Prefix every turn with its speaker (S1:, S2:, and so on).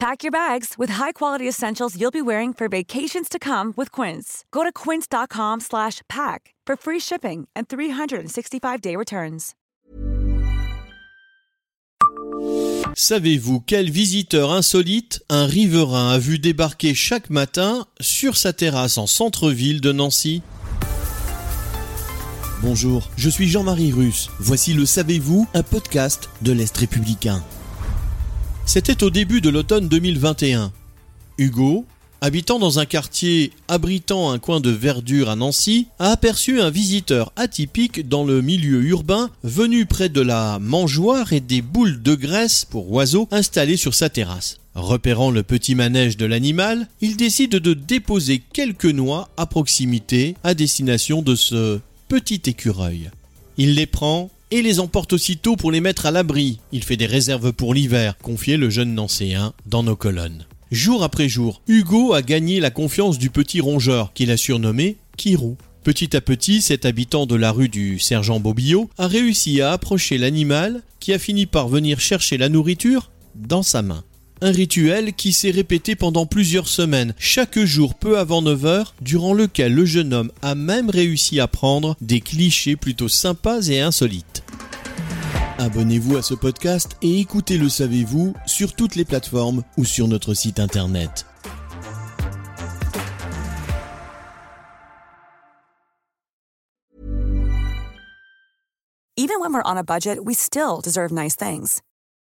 S1: Pack your bags with high-quality essentials you'll be wearing for vacations to come with Quince. Go to quince.com/pack for free shipping and 365-day returns.
S2: Savez-vous quel visiteur insolite un riverain a vu débarquer chaque matin sur sa terrasse en centre-ville de Nancy? Bonjour, je suis Jean-Marie Russe. Voici le Savez-vous, un podcast de l'Est républicain. C'était au début de l'automne 2021. Hugo, habitant dans un quartier abritant un coin de verdure à Nancy, a aperçu un visiteur atypique dans le milieu urbain venu près de la mangeoire et des boules de graisse pour oiseaux installées sur sa terrasse. Repérant le petit manège de l'animal, il décide de déposer quelques noix à proximité à destination de ce petit écureuil. Il les prend et les emporte aussitôt pour les mettre à l'abri. Il fait des réserves pour l'hiver, confiait le jeune Nancéen dans nos colonnes. Jour après jour, Hugo a gagné la confiance du petit rongeur, qu'il a surnommé Kirou. Petit à petit, cet habitant de la rue du Sergent Bobillot a réussi à approcher l'animal qui a fini par venir chercher la nourriture dans sa main. Un rituel qui s'est répété pendant plusieurs semaines, chaque jour peu avant 9 heures, durant lequel le jeune homme a même réussi à prendre des clichés plutôt sympas et insolites. Abonnez-vous à ce podcast et écoutez Le Savez-vous sur toutes les plateformes ou sur notre site internet.
S1: Even when we're on a budget, we still deserve nice things.